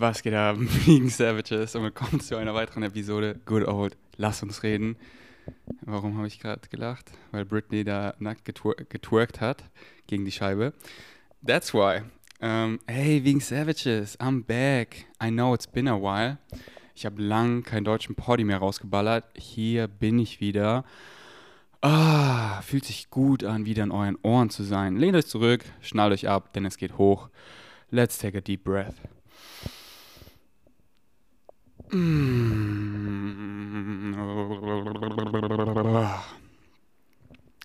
Was geht ab, Vegan Savages? Und willkommen zu einer weiteren Episode Good Old Lass uns reden. Warum habe ich gerade gelacht? Weil Britney da nackt getwer getwerkt hat gegen die Scheibe. That's why. Um, hey, Vegan Savages, I'm back. I know it's been a while. Ich habe lang keinen deutschen Poddy mehr rausgeballert. Hier bin ich wieder. Ah, fühlt sich gut an, wieder in euren Ohren zu sein. Lehnt euch zurück, schnallt euch ab, denn es geht hoch. Let's take a deep breath.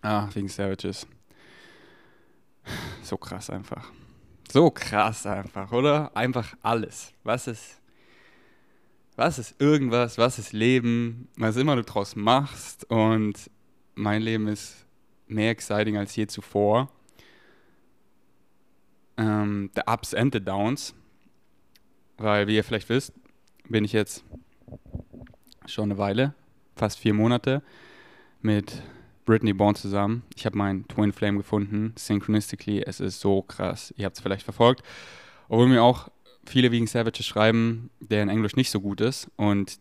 Ah, wegen Savages. So krass einfach. So krass einfach, oder? Einfach alles. Was ist, was ist irgendwas, was ist Leben, was immer du draus machst. Und mein Leben ist mehr exciting als je zuvor. Ähm, the Ups and the Downs. Weil, wie ihr vielleicht wisst, bin ich jetzt schon eine Weile, fast vier Monate, mit Brittany Bourne zusammen. Ich habe meinen Twin Flame gefunden, synchronistically. Es ist so krass. Ihr habt es vielleicht verfolgt. Obwohl mir auch viele wegen Savages schreiben, der in Englisch nicht so gut ist. Und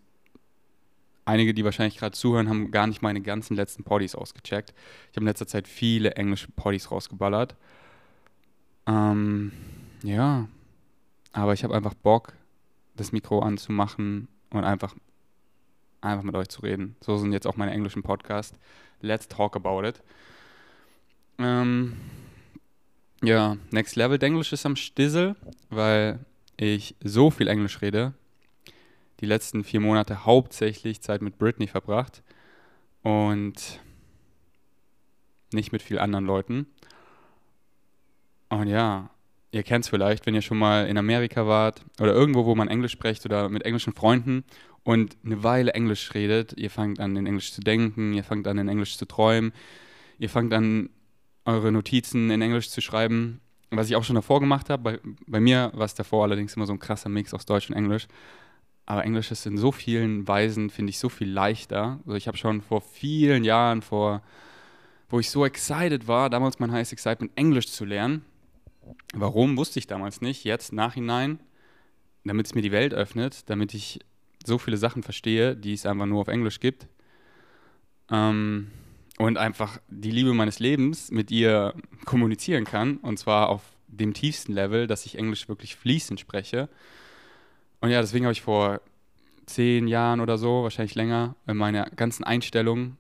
einige, die wahrscheinlich gerade zuhören, haben gar nicht meine ganzen letzten Poddies ausgecheckt. Ich habe in letzter Zeit viele englische Poddies rausgeballert. Ähm, ja, aber ich habe einfach Bock, das Mikro anzumachen und einfach, einfach mit euch zu reden. So sind jetzt auch meine englischen Podcasts. Let's talk about it. Ähm, ja, Next Level Englisch ist am Stissel, weil ich so viel Englisch rede. Die letzten vier Monate hauptsächlich Zeit mit Britney verbracht und nicht mit vielen anderen Leuten. Und ja, ihr kennt es vielleicht, wenn ihr schon mal in Amerika wart oder irgendwo, wo man Englisch spricht oder mit englischen Freunden und eine Weile Englisch redet, ihr fangt an, in Englisch zu denken, ihr fangt an, in Englisch zu träumen, ihr fangt an, eure Notizen in Englisch zu schreiben. Was ich auch schon davor gemacht habe, bei, bei mir war es davor allerdings immer so ein krasser Mix aus Deutsch und Englisch. Aber Englisch ist in so vielen Weisen, finde ich, so viel leichter. Also ich habe schon vor vielen Jahren, vor, wo ich so excited war, damals mein heißes Excitement, Englisch zu lernen, Warum, wusste ich damals nicht. Jetzt, nachhinein, damit es mir die Welt öffnet, damit ich so viele Sachen verstehe, die es einfach nur auf Englisch gibt. Ähm, und einfach die Liebe meines Lebens mit ihr kommunizieren kann. Und zwar auf dem tiefsten Level, dass ich Englisch wirklich fließend spreche. Und ja, deswegen habe ich vor zehn Jahren oder so, wahrscheinlich länger, meine ganzen Einstellungen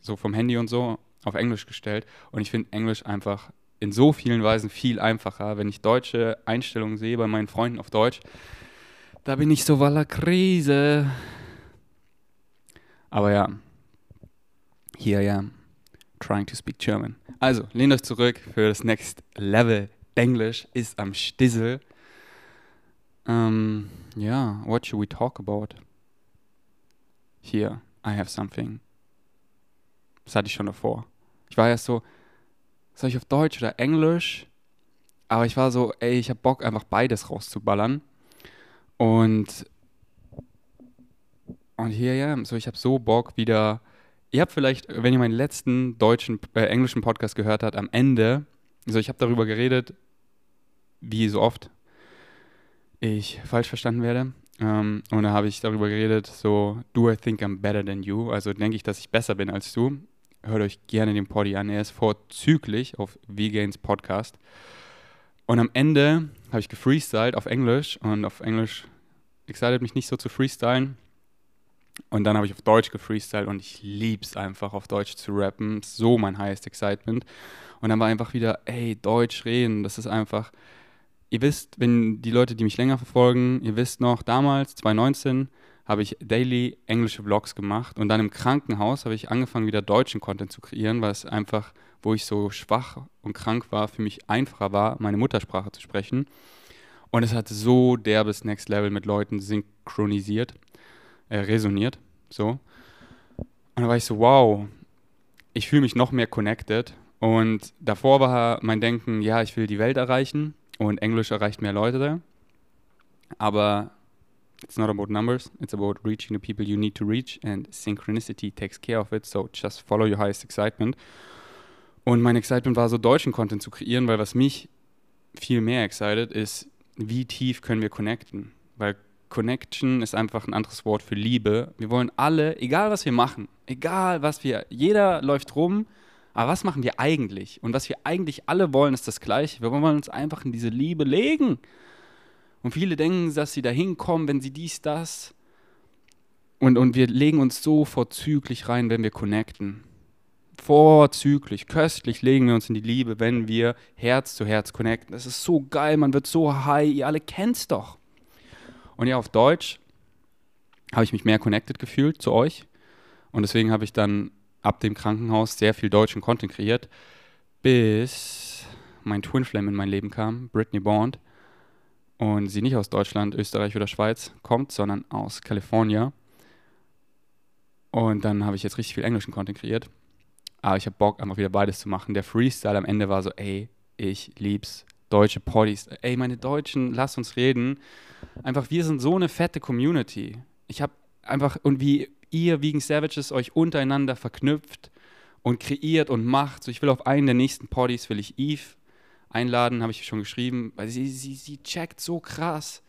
so vom Handy und so auf Englisch gestellt. Und ich finde Englisch einfach in so vielen Weisen viel einfacher. Wenn ich deutsche Einstellungen sehe bei meinen Freunden auf Deutsch, da bin ich so voller Krise. Aber ja, I am, trying to speak German. Also, lehnt euch zurück für das Next Level. Englisch ist am Stissel. Um, ja, yeah, what should we talk about? Here, I have something. Das hatte ich schon davor. Ich war erst so, soll ich auf Deutsch oder Englisch? Aber ich war so, ey, ich habe Bock, einfach beides rauszuballern. Und, und hier, ja, so, ich habe so Bock wieder. Ihr habt vielleicht, wenn ihr meinen letzten deutschen, äh, englischen Podcast gehört habt, am Ende, so, ich habe darüber geredet, wie so oft ich falsch verstanden werde. Ähm, und da habe ich darüber geredet, so, do I think I'm better than you? Also denke ich, dass ich besser bin als du hört euch gerne den Poddy an. Er ist vorzüglich auf Vegans Podcast. Und am Ende habe ich gefreestylt auf Englisch und auf Englisch excited mich nicht so zu freestylen. Und dann habe ich auf Deutsch gefreestylt und ich liebe es einfach, auf Deutsch zu rappen. So mein highest excitement. Und dann war einfach wieder, ey, Deutsch reden, das ist einfach. Ihr wisst, wenn die Leute, die mich länger verfolgen, ihr wisst noch, damals, 2019, habe ich daily englische Vlogs gemacht und dann im Krankenhaus habe ich angefangen, wieder deutschen Content zu kreieren, weil es einfach, wo ich so schwach und krank war, für mich einfacher war, meine Muttersprache zu sprechen. Und es hat so derbes Next Level mit Leuten synchronisiert, äh, resoniert, so. Und da war ich so, wow, ich fühle mich noch mehr connected. Und davor war mein Denken, ja, ich will die Welt erreichen und Englisch erreicht mehr Leute. Aber It's not about numbers, it's about reaching the people you need to reach and synchronicity takes care of it. So just follow your highest excitement. Und mein Excitement war so, deutschen Content zu kreieren, weil was mich viel mehr excited ist, wie tief können wir connecten? Weil Connection ist einfach ein anderes Wort für Liebe. Wir wollen alle, egal was wir machen, egal was wir, jeder läuft rum, aber was machen wir eigentlich? Und was wir eigentlich alle wollen, ist das Gleiche. Wir wollen uns einfach in diese Liebe legen. Und viele denken, dass sie da hinkommen, wenn sie dies, das. Und, und wir legen uns so vorzüglich rein, wenn wir connecten. Vorzüglich, köstlich legen wir uns in die Liebe, wenn wir Herz zu Herz connecten. Das ist so geil, man wird so high, ihr alle kennt es doch. Und ja, auf Deutsch habe ich mich mehr connected gefühlt zu euch. Und deswegen habe ich dann ab dem Krankenhaus sehr viel deutschen Content kreiert, bis mein Twin Flame in mein Leben kam, Brittany Bond. Und sie nicht aus Deutschland, Österreich oder Schweiz kommt, sondern aus Kalifornien. Und dann habe ich jetzt richtig viel englischen Content kreiert. Aber ich habe Bock, einfach wieder beides zu machen. Der Freestyle am Ende war so, ey, ich lieb's. Deutsche Poddies. Ey, meine Deutschen, lasst uns reden. Einfach, wir sind so eine fette Community. Ich habe einfach, und wie ihr Vegan Savages euch untereinander verknüpft und kreiert und macht. So, ich will auf einen der nächsten Poddies, will ich Eve einladen, habe ich schon geschrieben, weil sie, sie, sie checkt so krass.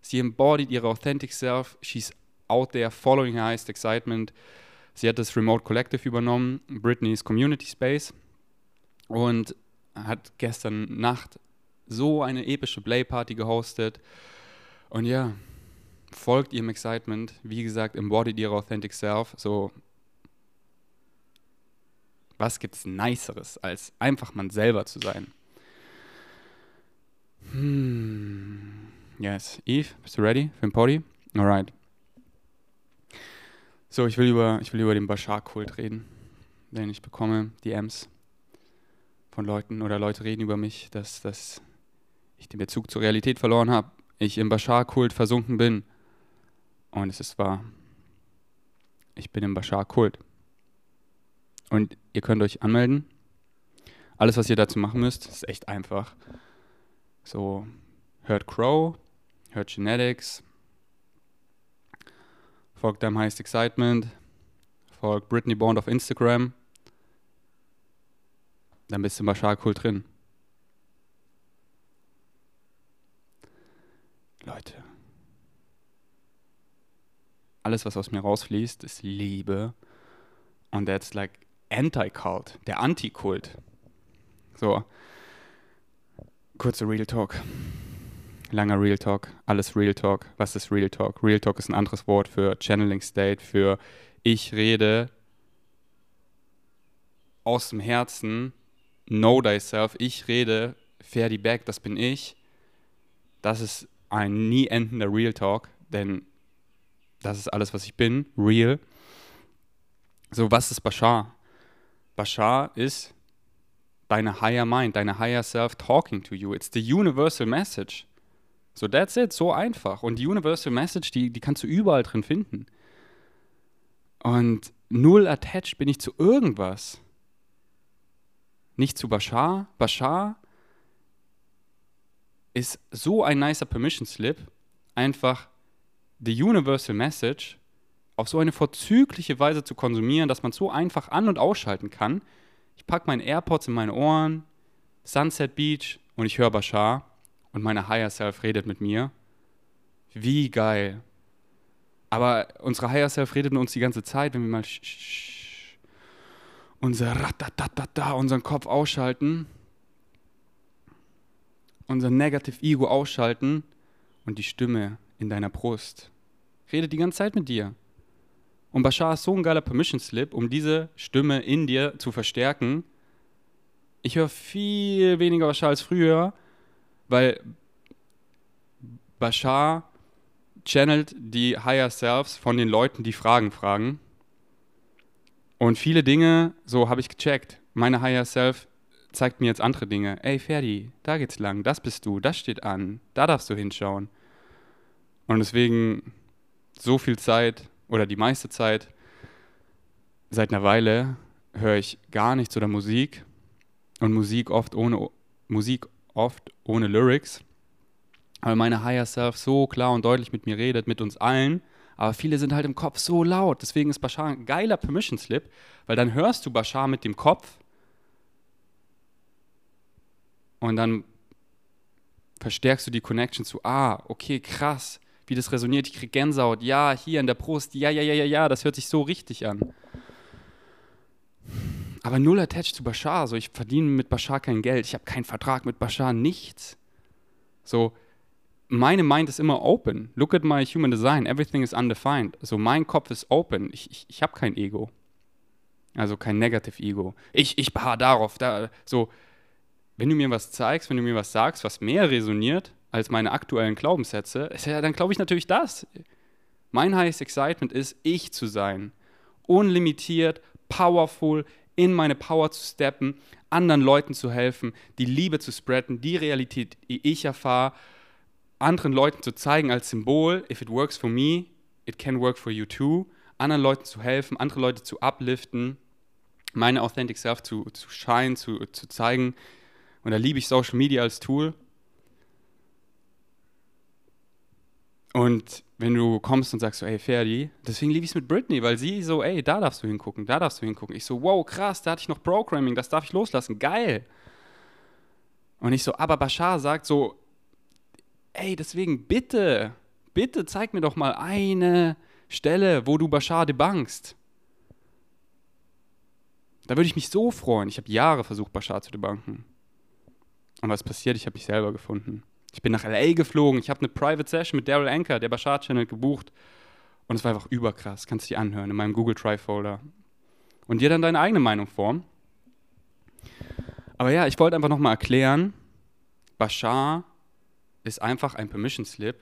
Sie embodied ihre authentic self. She's out there following her highest excitement. Sie hat das Remote Collective übernommen, Britney's Community Space, und hat gestern Nacht so eine epische Playparty gehostet. Und ja, folgt ihrem Excitement. Wie gesagt, embodied ihre authentic self. So, was gibt's Niceres, als einfach man selber zu sein? Hmm. Yes. Eve, bist du ready für den Poddy? Alright. So, ich will über, ich will über den Bashar-Kult reden, den ich bekomme, DMs von Leuten oder Leute reden über mich, dass, dass ich den Bezug zur Realität verloren habe, ich im Bashar-Kult versunken bin. Und es ist wahr. Ich bin im Bashar-Kult. Und ihr könnt euch anmelden. Alles, was ihr dazu machen müsst, ist echt einfach. So, hört Crow, hört Genetics, folgt deinem Highest Excitement, folgt Britney Bond auf Instagram, dann bist du im Bashar-Kult drin. Leute, alles, was aus mir rausfließt, ist Liebe. Und that's like Anti-Cult, der Anti-Kult. So, kurzer Real Talk. Langer Real Talk, alles Real Talk. Was ist Real Talk? Real Talk ist ein anderes Wort für Channeling State, für ich rede aus dem Herzen, know thyself, ich rede, fair die back, das bin ich. Das ist ein nie endender Real Talk, denn das ist alles, was ich bin, real. So, was ist Bashar? Bashar ist deine higher mind, deine higher self talking to you. It's the universal message. So, that's it, so einfach. Und die Universal Message, die, die kannst du überall drin finden. Und null attached bin ich zu irgendwas. Nicht zu Bashar. Bashar ist so ein nicer Permission Slip, einfach the Universal Message auf so eine vorzügliche Weise zu konsumieren, dass man es so einfach an- und ausschalten kann. Ich packe meine AirPods in meine Ohren, Sunset Beach und ich höre Bashar und meine Higher Self redet mit mir. Wie geil. Aber unsere Higher Self redet mit uns die ganze Zeit, wenn wir mal unser Ratatatata, unseren Kopf ausschalten, unser Negative Ego ausschalten und die Stimme in deiner Brust redet die ganze Zeit mit dir. Und Bashar ist so ein geiler Permission Slip, um diese Stimme in dir zu verstärken. Ich höre viel weniger Bashar als früher, weil Bashar channelt die Higher Selves von den Leuten, die Fragen fragen. Und viele Dinge, so habe ich gecheckt. Meine Higher Self zeigt mir jetzt andere Dinge. Ey, Ferdi, da geht's lang, das bist du, das steht an, da darfst du hinschauen. Und deswegen so viel Zeit oder die meiste Zeit, seit einer Weile, höre ich gar nichts oder Musik. Und Musik oft ohne Musik oft ohne Lyrics, weil meine Higher Self so klar und deutlich mit mir redet, mit uns allen. Aber viele sind halt im Kopf so laut. Deswegen ist Bashar ein geiler Permission Slip, weil dann hörst du Bashar mit dem Kopf. Und dann verstärkst du die Connection zu, ah, okay, krass, wie das resoniert, ich krieg Gänsehaut, ja, hier in der Brust, ja, ja, ja, ja, ja, das hört sich so richtig an. Aber null attached zu Bashar, so ich verdiene mit Bashar kein Geld, ich habe keinen Vertrag mit Bashar, nichts. So, meine Mind ist immer open. Look at my human design, everything is undefined. So, mein Kopf ist open, ich, ich, ich habe kein Ego. Also kein Negative Ego. Ich, ich beharre darauf, da, so, wenn du mir was zeigst, wenn du mir was sagst, was mehr resoniert als meine aktuellen Glaubenssätze, ja, dann glaube ich natürlich das. Mein highest excitement ist, ich zu sein. Unlimitiert, powerful, in meine Power zu steppen, anderen Leuten zu helfen, die Liebe zu spreaden, die Realität, die ich erfahre, anderen Leuten zu zeigen als Symbol, if it works for me, it can work for you too, anderen Leuten zu helfen, andere Leute zu upliften, meine Authentic Self zu, zu shine, zu, zu zeigen, und da liebe ich Social Media als Tool. Und wenn du kommst und sagst so, ey, Ferdi, deswegen liebe ich es mit Britney, weil sie so, ey, da darfst du hingucken, da darfst du hingucken. Ich so, wow, krass, da hatte ich noch Programming, das darf ich loslassen, geil. Und ich so, aber Bashar sagt so, ey, deswegen bitte, bitte zeig mir doch mal eine Stelle, wo du Bashar debunkst. Da würde ich mich so freuen. Ich habe Jahre versucht, Bashar zu debunken. Und was passiert? Ich habe mich selber gefunden. Ich bin nach LA geflogen. Ich habe eine Private Session mit Daryl Anker, der Bashar Channel, gebucht. Und es war einfach überkrass. Kannst du dir anhören in meinem Google Drive Folder. Und dir dann deine eigene Meinung formen. Aber ja, ich wollte einfach nochmal erklären, Bashar ist einfach ein Permission Slip,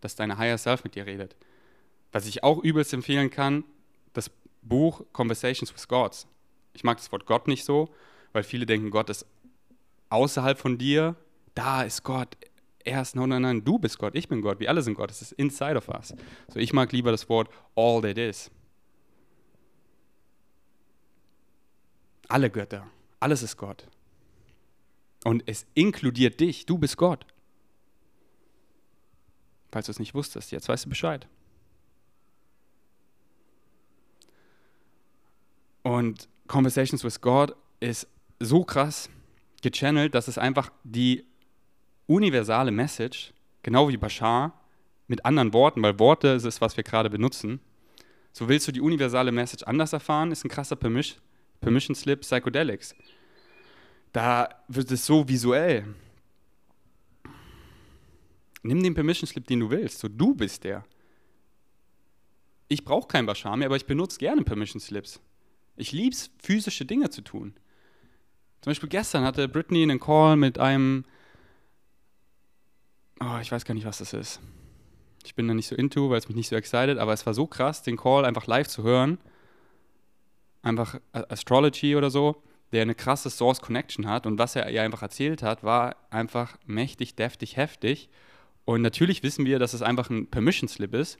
dass deine Higher Self mit dir redet. Was ich auch übelst empfehlen kann, das Buch Conversations with Gods. Ich mag das Wort Gott nicht so, weil viele denken, Gott ist außerhalb von dir, da ist Gott. Er ist, nein, nein, nein, du bist Gott, ich bin Gott, wir alle sind Gott, es ist inside of us. So, ich mag lieber das Wort all that is. Alle Götter, alles ist Gott. Und es inkludiert dich, du bist Gott. Falls du es nicht wusstest, jetzt weißt du Bescheid. Und Conversations with God ist so krass, gechannelt, dass es einfach die universale Message, genau wie Bashar, mit anderen Worten, weil Worte ist es, was wir gerade benutzen. So willst du die universale Message anders erfahren, ist ein krasser Permission, Permission Slip Psychedelics. Da wird es so visuell. Nimm den Permission Slip, den du willst. So, du bist der. Ich brauche kein Bashar mehr, aber ich benutze gerne Permission Slips. Ich liebe es, physische Dinge zu tun. Zum Beispiel gestern hatte Britney einen Call mit einem, oh, ich weiß gar nicht, was das ist. Ich bin da nicht so into, weil es mich nicht so excited, aber es war so krass, den Call einfach live zu hören. Einfach Astrology oder so, der eine krasse Source Connection hat und was er ihr einfach erzählt hat, war einfach mächtig, deftig, heftig. Und natürlich wissen wir, dass es einfach ein Permission Slip ist,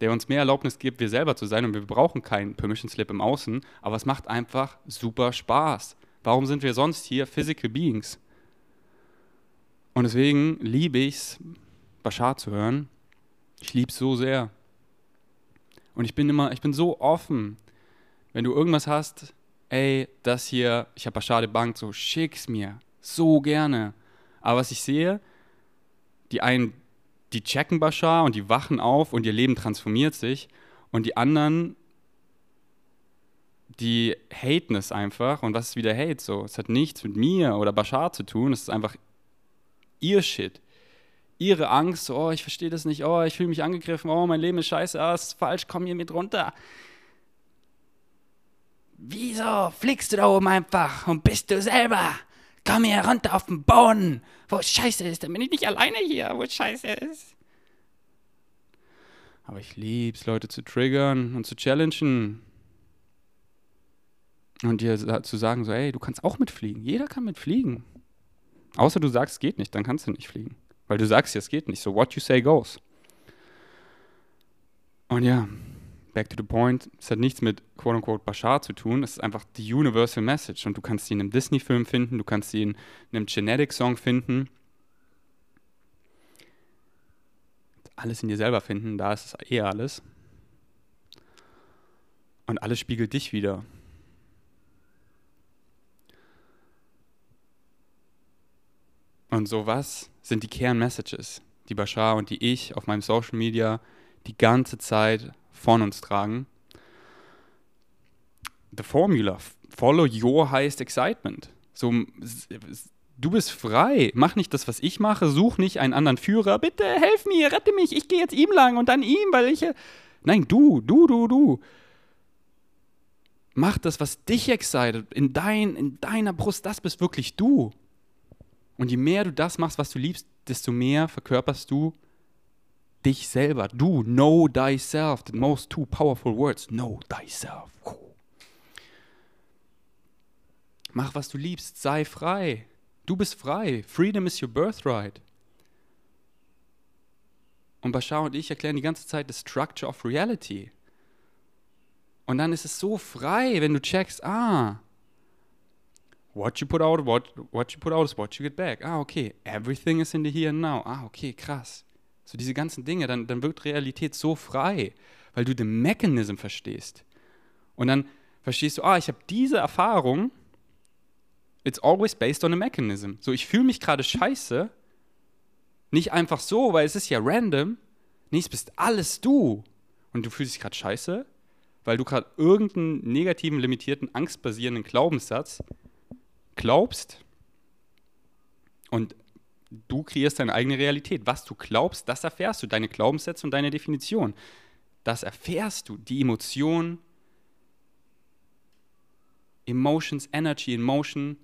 der uns mehr Erlaubnis gibt, wir selber zu sein und wir brauchen keinen Permission Slip im Außen, aber es macht einfach super Spaß. Warum sind wir sonst hier Physical Beings? Und deswegen liebe ich es, Bashar zu hören. Ich liebe es so sehr. Und ich bin immer, ich bin so offen. Wenn du irgendwas hast, ey, das hier, ich habe Bashar de Bank, so schick's mir. So gerne. Aber was ich sehe, die einen, die checken Bashar und die wachen auf und ihr Leben transformiert sich. Und die anderen die haten es einfach. Und was ist wieder Hate? So, es hat nichts mit mir oder Bashar zu tun. Es ist einfach ihr Shit. Ihre Angst, oh, ich verstehe das nicht, oh, ich fühle mich angegriffen, oh, mein Leben ist scheiße, oh, ist falsch, komm hier mit runter. Wieso fliegst du da oben einfach und bist du selber? Komm hier runter auf den Boden, wo es scheiße ist, dann bin ich nicht alleine hier, wo es scheiße ist. Aber ich lieb's, Leute zu triggern und zu challengen. Und dir zu sagen, so, ey, du kannst auch mitfliegen. Jeder kann mitfliegen. Außer du sagst, es geht nicht, dann kannst du nicht fliegen. Weil du sagst ja, es geht nicht. So, what you say goes. Und ja, back to the point, es hat nichts mit quote unquote Bashar zu tun, es ist einfach die Universal Message. Und du kannst sie in einem Disney-Film finden, du kannst sie in einem Genetic-Song finden. Alles in dir selber finden, da ist es eh alles. Und alles spiegelt dich wieder. Und so was sind die Kernmessages, die Bashar und die ich auf meinem Social Media die ganze Zeit von uns tragen. The Formula, follow your highest excitement. So, du bist frei. Mach nicht das, was ich mache. Such nicht einen anderen Führer. Bitte helf mir, rette mich. Ich gehe jetzt ihm lang und dann ihm, weil ich. Nein, du, du, du, du. Mach das, was dich excited. In, dein, in deiner Brust, das bist wirklich du. Und je mehr du das machst, was du liebst, desto mehr verkörperst du dich selber. Du, know thyself. The most two powerful words. Know thyself. Mach, was du liebst. Sei frei. Du bist frei. Freedom is your birthright. Und Bashar und ich erklären die ganze Zeit the structure of reality. Und dann ist es so frei, wenn du checkst, ah, what you put out, what, what you put out is what you get back. Ah, okay, everything is in the here and now. Ah, okay, krass. So diese ganzen Dinge, dann, dann wirkt Realität so frei, weil du den Mechanism verstehst. Und dann verstehst du, ah, ich habe diese Erfahrung, it's always based on a mechanism. So, ich fühle mich gerade scheiße. Nicht einfach so, weil es ist ja random. Nee, es bist alles du. Und du fühlst dich gerade scheiße, weil du gerade irgendeinen negativen, limitierten, angstbasierenden Glaubenssatz glaubst. Und du kreierst deine eigene Realität. Was du glaubst, das erfährst du. Deine Glaubenssätze und deine Definition. Das erfährst du. Die Emotion, Emotions, Energy in Motion,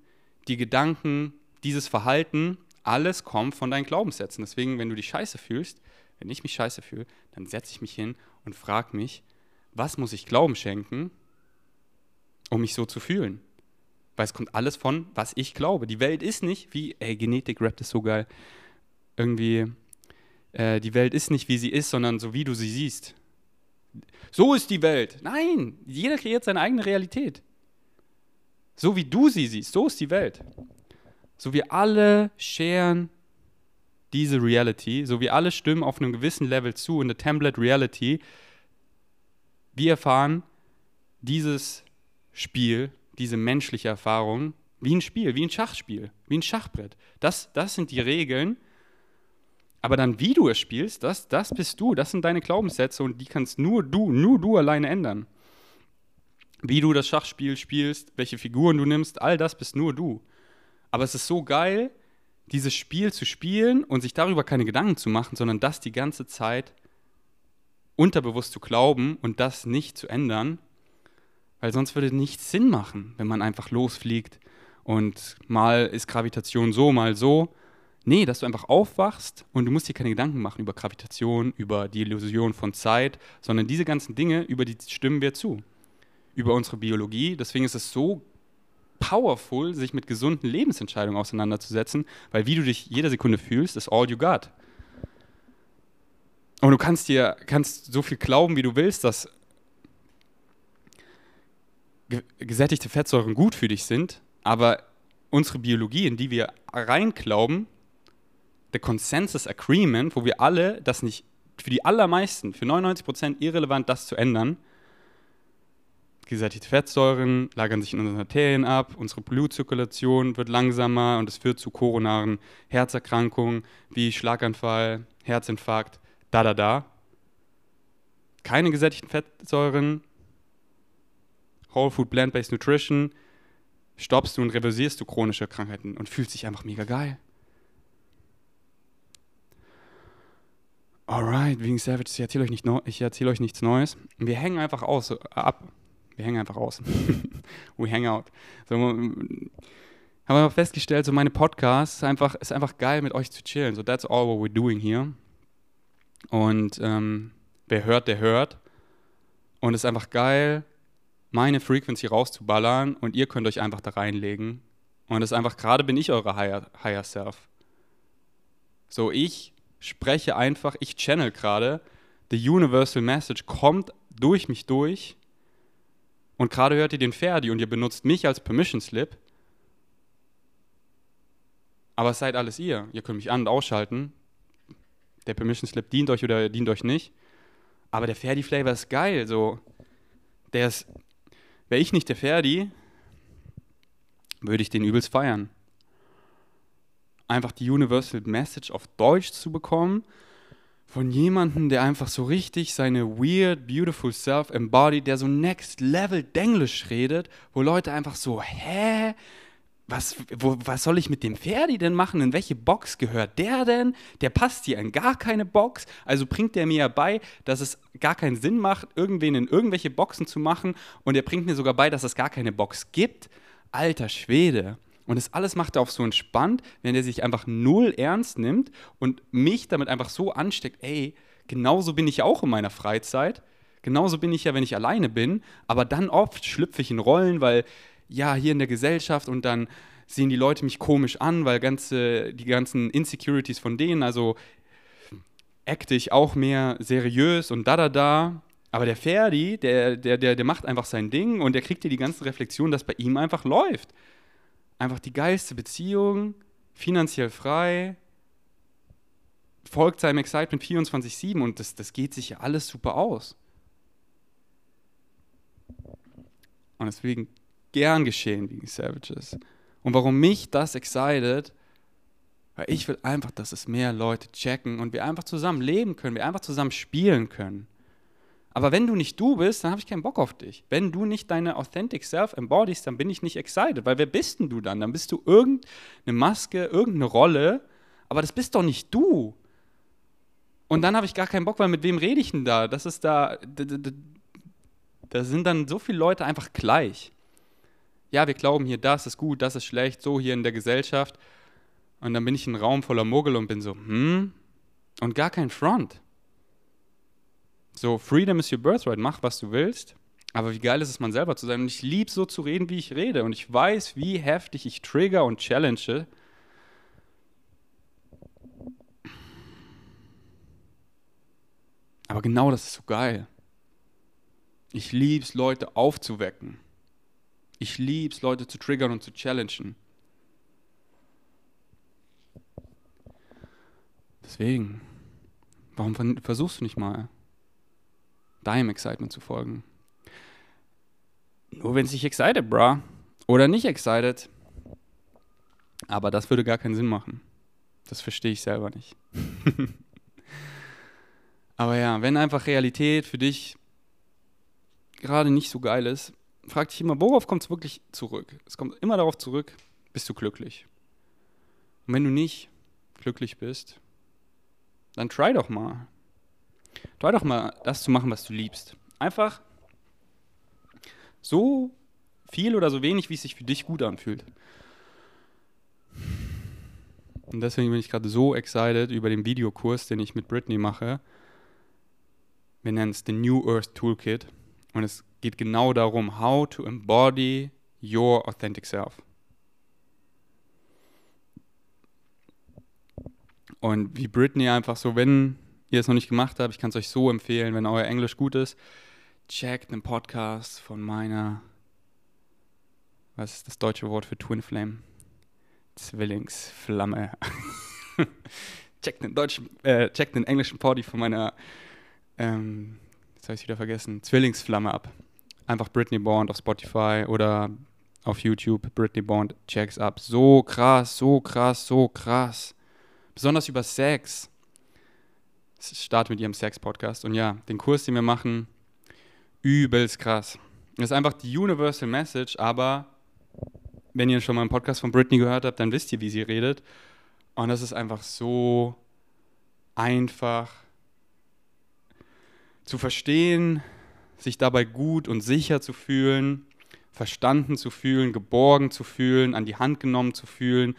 die Gedanken, dieses Verhalten, alles kommt von deinen Glaubenssätzen. Deswegen, wenn du dich scheiße fühlst, wenn ich mich scheiße fühle, dann setze ich mich hin und frage mich, was muss ich Glauben schenken, um mich so zu fühlen? Weil es kommt alles von, was ich glaube. Die Welt ist nicht wie, ey, Genetik rappt ist so geil. Irgendwie, äh, die Welt ist nicht wie sie ist, sondern so wie du sie siehst. So ist die Welt. Nein, jeder kreiert seine eigene Realität. So wie du sie siehst, so ist die Welt. So wir alle sharen diese Reality, so wir alle stimmen auf einem gewissen Level zu in der Template Reality. Wir erfahren dieses Spiel, diese menschliche Erfahrung wie ein Spiel, wie ein Schachspiel, wie ein Schachbrett. Das, das sind die Regeln. Aber dann, wie du es spielst, das, das bist du, das sind deine Glaubenssätze und die kannst nur du, nur du alleine ändern wie du das Schachspiel spielst, welche Figuren du nimmst, all das bist nur du. Aber es ist so geil, dieses Spiel zu spielen und sich darüber keine Gedanken zu machen, sondern das die ganze Zeit unterbewusst zu glauben und das nicht zu ändern, weil sonst würde nichts Sinn machen, wenn man einfach losfliegt und mal ist Gravitation so, mal so. Nee, dass du einfach aufwachst und du musst dir keine Gedanken machen über Gravitation, über die Illusion von Zeit, sondern diese ganzen Dinge, über die stimmen wir zu über unsere Biologie. Deswegen ist es so powerful, sich mit gesunden Lebensentscheidungen auseinanderzusetzen, weil wie du dich jede Sekunde fühlst, ist all you got. Und du kannst dir kannst so viel glauben, wie du willst, dass gesättigte Fettsäuren gut für dich sind, aber unsere Biologie, in die wir reinglauben, der Consensus Agreement, wo wir alle das nicht, für die allermeisten, für 99 Prozent irrelevant, das zu ändern, gesättigte Fettsäuren lagern sich in unseren Arterien ab, unsere Blutzirkulation wird langsamer und es führt zu koronaren Herzerkrankungen wie Schlaganfall, Herzinfarkt, da da da. Keine gesättigten Fettsäuren, Whole Food Plant-Based Nutrition, stoppst du und reversierst du chronische Krankheiten und fühlst dich einfach mega geil. Alright, wegen Savage, ich erzähle euch, nicht erzähl euch nichts Neues. Wir hängen einfach aus, ab wir hängen einfach aus. We hang out. So, haben wir festgestellt, so meine Podcasts ist einfach, ist einfach geil, mit euch zu chillen. So, that's all what we're doing here. Und ähm, wer hört, der hört. Und es ist einfach geil, meine Frequency rauszuballern und ihr könnt euch einfach da reinlegen. Und es ist einfach, gerade bin ich eure Higher, higher Self. So, ich spreche einfach, ich channel gerade, the universal message kommt durch mich durch und gerade hört ihr den Ferdi und ihr benutzt mich als Permission Slip. Aber es seid alles ihr. Ihr könnt mich an- und ausschalten. Der Permission Slip dient euch oder dient euch nicht. Aber der Ferdi Flavor ist geil. So, der ist. Wäre ich nicht der Ferdi, würde ich den übelst feiern. einfach die Universal Message auf Deutsch zu bekommen von jemandem, der einfach so richtig seine weird, beautiful self embodied, der so next level Denglisch redet, wo Leute einfach so, hä? Was, wo, was soll ich mit dem Ferdi denn machen? In welche Box gehört der denn? Der passt hier in gar keine Box. Also bringt der mir ja bei, dass es gar keinen Sinn macht, irgendwen in irgendwelche Boxen zu machen. Und er bringt mir sogar bei, dass es gar keine Box gibt. Alter Schwede. Und das alles macht er auf so entspannt, wenn er sich einfach null ernst nimmt und mich damit einfach so ansteckt, ey, genauso bin ich auch in meiner Freizeit. Genauso bin ich ja, wenn ich alleine bin. Aber dann oft schlüpfe ich in Rollen, weil ja, hier in der Gesellschaft und dann sehen die Leute mich komisch an, weil ganze, die ganzen Insecurities von denen, also acte ich auch mehr seriös und da da da. Aber der Ferdi, der, der, der, der macht einfach sein Ding und der kriegt dir die ganzen Reflexionen, dass bei ihm einfach läuft. Einfach die geilste Beziehung, finanziell frei, folgt seinem Excitement 24-7 und das, das geht sich ja alles super aus. Und deswegen gern geschehen wegen Savages. Und warum mich das excited, weil ich will einfach, dass es mehr Leute checken und wir einfach zusammen leben können, wir einfach zusammen spielen können. Aber wenn du nicht du bist, dann habe ich keinen Bock auf dich. Wenn du nicht deine Authentic Self embodies, dann bin ich nicht excited. Weil wer bist denn du dann? Dann bist du irgendeine Maske, irgendeine Rolle, aber das bist doch nicht du. Und dann habe ich gar keinen Bock, weil mit wem rede ich denn da? Das ist da, da sind dann so viele Leute einfach gleich ja, wir glauben hier, das ist gut, das ist schlecht, so hier in der Gesellschaft. Und dann bin ich in einem Raum voller Muggel und bin so, hm? Und gar kein Front. So, Freedom is your birthright, mach, was du willst. Aber wie geil ist es, man selber zu sein. Und ich liebe so zu reden, wie ich rede. Und ich weiß, wie heftig ich trigger und challenge. Aber genau das ist so geil. Ich liebe es, Leute aufzuwecken. Ich liebe es, Leute zu triggern und zu challengen. Deswegen, warum versuchst du nicht mal, deinem Excitement zu folgen? Nur wenn es dich excited, bra. Oder nicht excited. Aber das würde gar keinen Sinn machen. Das verstehe ich selber nicht. Aber ja, wenn einfach Realität für dich gerade nicht so geil ist, frag dich immer, worauf kommt es wirklich zurück? Es kommt immer darauf zurück, bist du glücklich? Und wenn du nicht glücklich bist, dann try doch mal. Try doch mal, das zu machen, was du liebst. Einfach so viel oder so wenig, wie es sich für dich gut anfühlt. Und deswegen bin ich gerade so excited über den Videokurs, den ich mit Britney mache. Wir nennen es The New Earth Toolkit. Und es geht genau darum, how to embody your authentic self. Und wie Britney einfach so, wenn ihr es noch nicht gemacht habt, ich kann es euch so empfehlen, wenn euer Englisch gut ist, checkt einen Podcast von meiner, was ist das deutsche Wort für Twin Flame? Zwillingsflamme. checkt einen deutschen, äh, checkt einen englischen Party von meiner ähm, jetzt habe ich wieder vergessen, Zwillingsflamme ab. Einfach Britney Bond auf Spotify oder auf YouTube, Britney Bond, checks ab. So krass, so krass, so krass. Besonders über Sex. Es startet mit ihrem Sex-Podcast. Und ja, den Kurs, den wir machen, übelst krass. Das ist einfach die Universal Message, aber wenn ihr schon mal einen Podcast von Britney gehört habt, dann wisst ihr, wie sie redet. Und das ist einfach so einfach zu verstehen, sich dabei gut und sicher zu fühlen, verstanden zu fühlen, geborgen zu fühlen, an die Hand genommen zu fühlen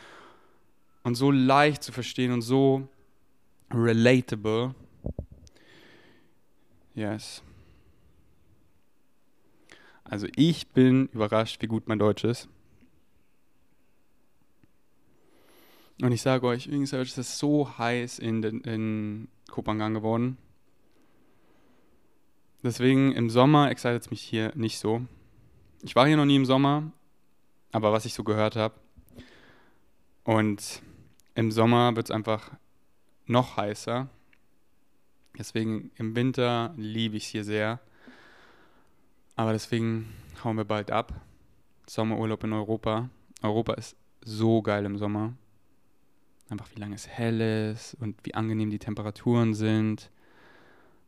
und so leicht zu verstehen und so relatable. Yes. Also ich bin überrascht, wie gut mein Deutsch ist. Und ich sage euch, es ist so heiß in, in Kopangan geworden. Deswegen im Sommer excited es mich hier nicht so. Ich war hier noch nie im Sommer, aber was ich so gehört habe. Und im Sommer wird es einfach noch heißer. Deswegen im Winter liebe ich es hier sehr. Aber deswegen hauen wir bald ab. Sommerurlaub in Europa. Europa ist so geil im Sommer. Einfach wie lange es hell ist und wie angenehm die Temperaturen sind.